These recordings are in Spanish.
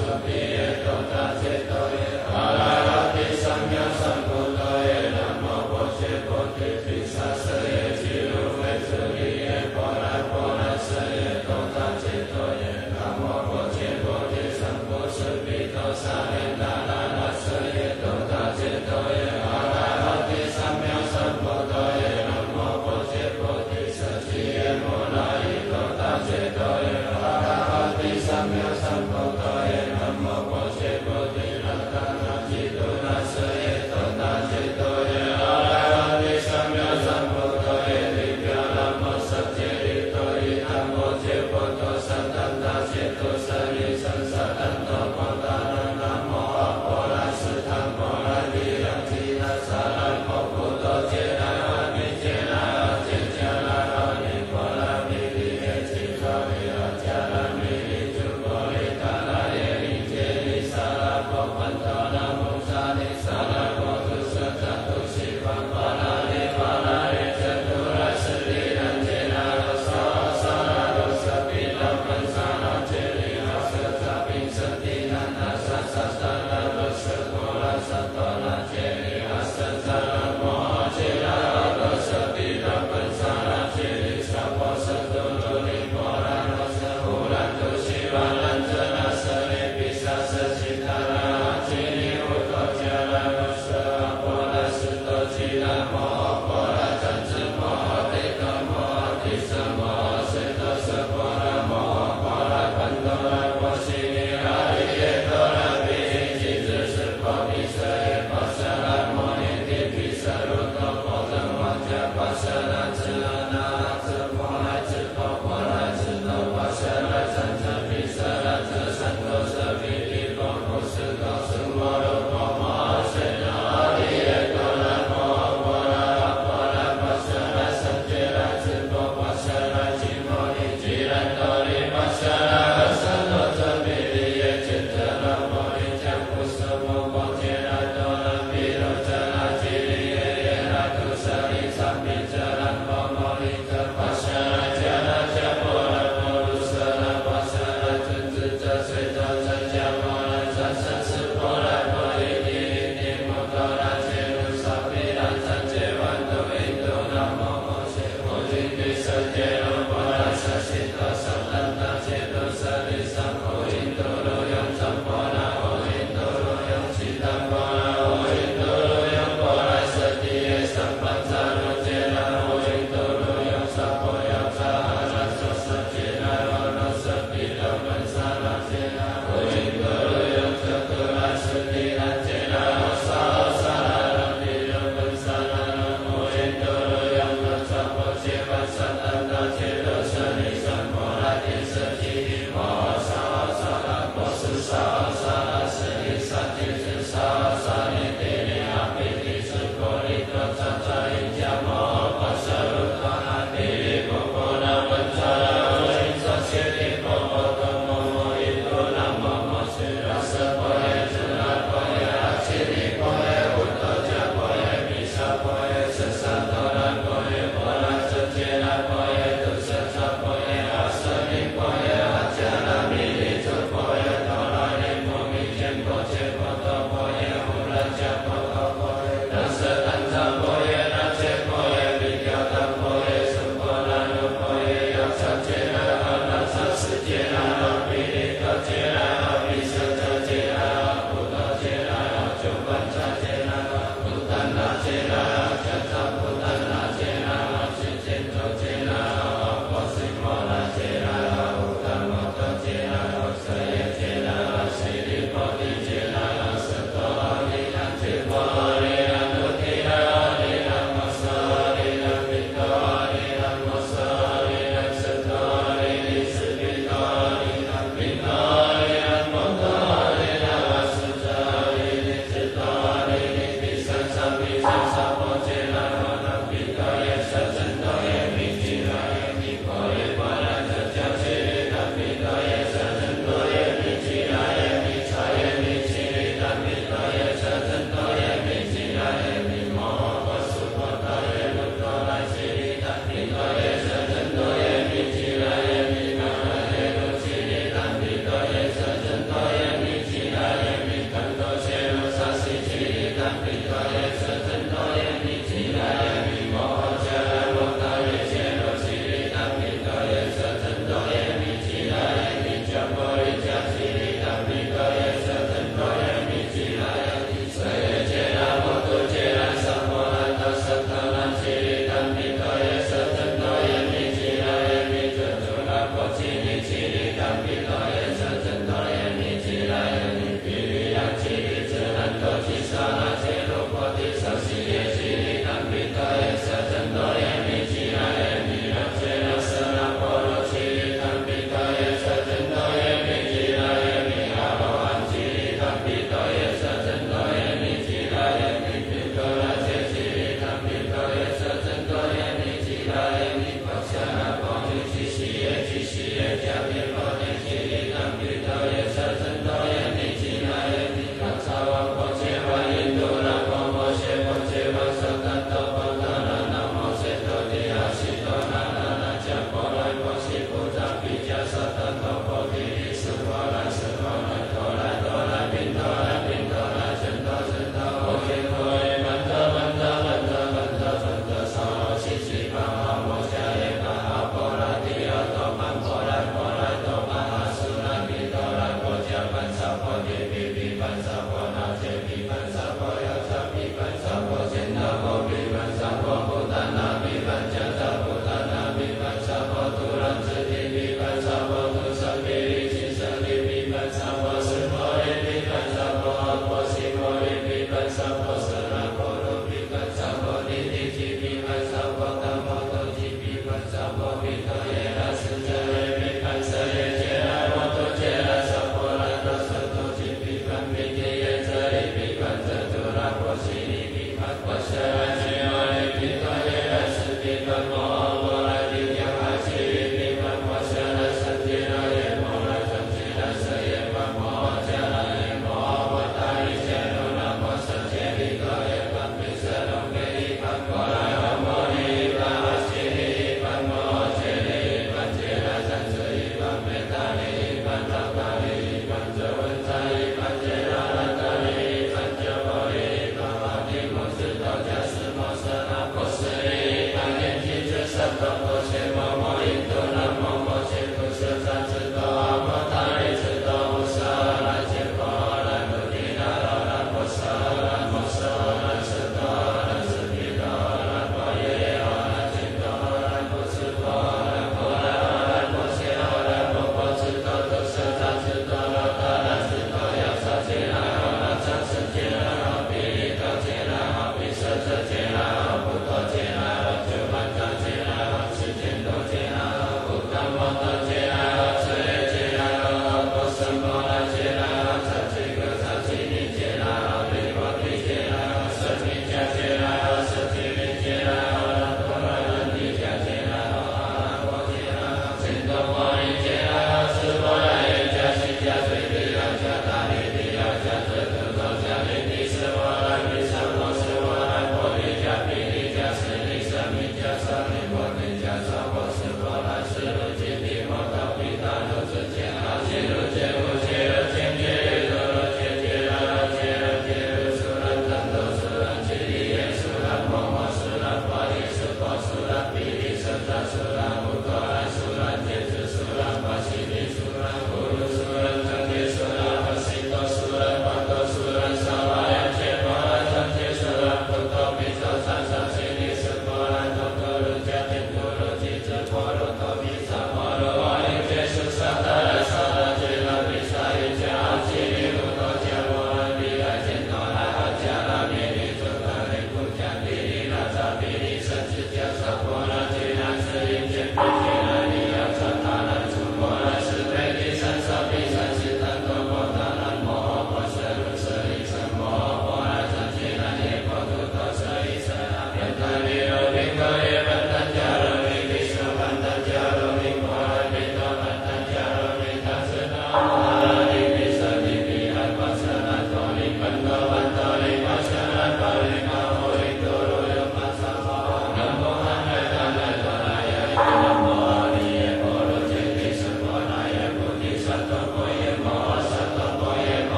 su pie, total,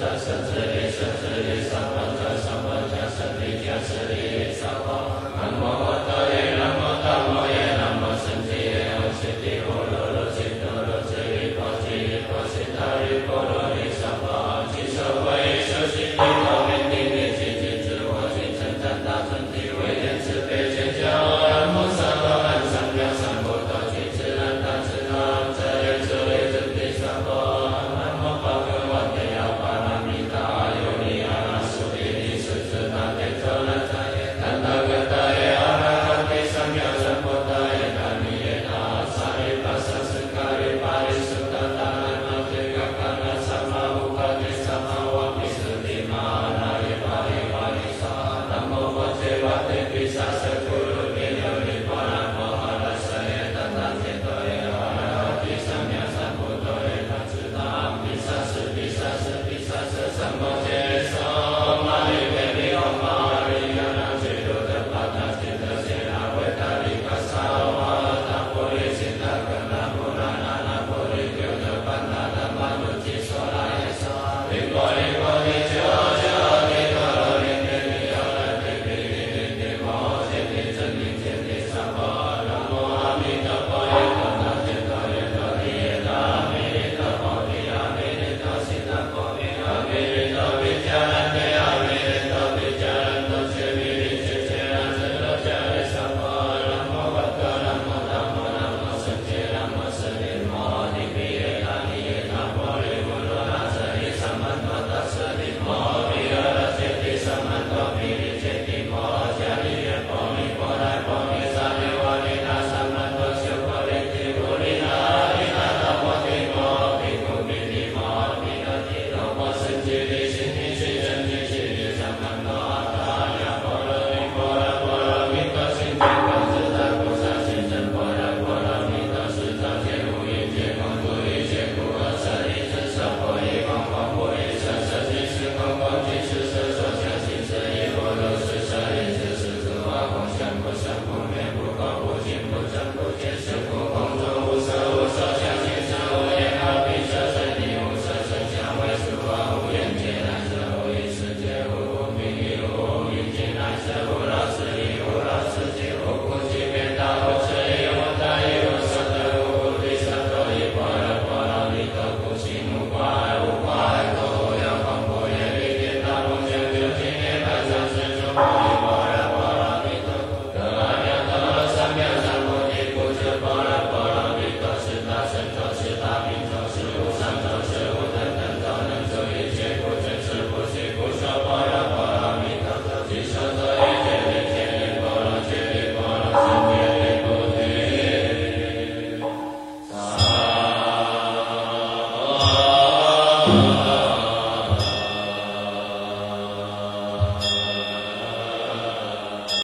Does.